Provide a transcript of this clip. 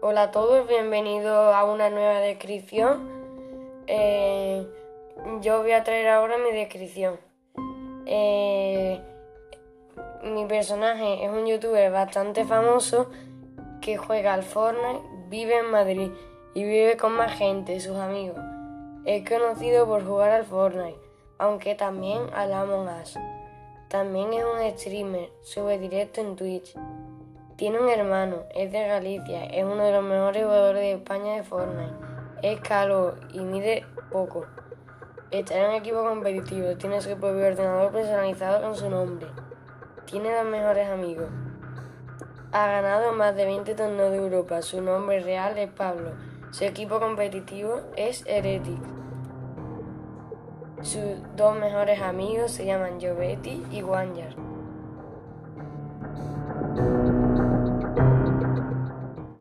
Hola a todos, bienvenidos a una nueva descripción. Eh, yo voy a traer ahora mi descripción. Eh, mi personaje es un youtuber bastante famoso que juega al Fortnite, vive en Madrid y vive con más gente, sus amigos. Es conocido por jugar al Fortnite, aunque también al Among Us. También es un streamer, sube directo en Twitch. Tiene un hermano, es de Galicia, es uno de los mejores jugadores de España de Fortnite. Es calvo y mide poco. Está en un equipo competitivo, tiene su propio ordenador personalizado con su nombre. Tiene dos mejores amigos. Ha ganado más de 20 torneos de Europa. Su nombre real es Pablo. Su equipo competitivo es Heretic. Sus dos mejores amigos se llaman Jovetti y Wanyar.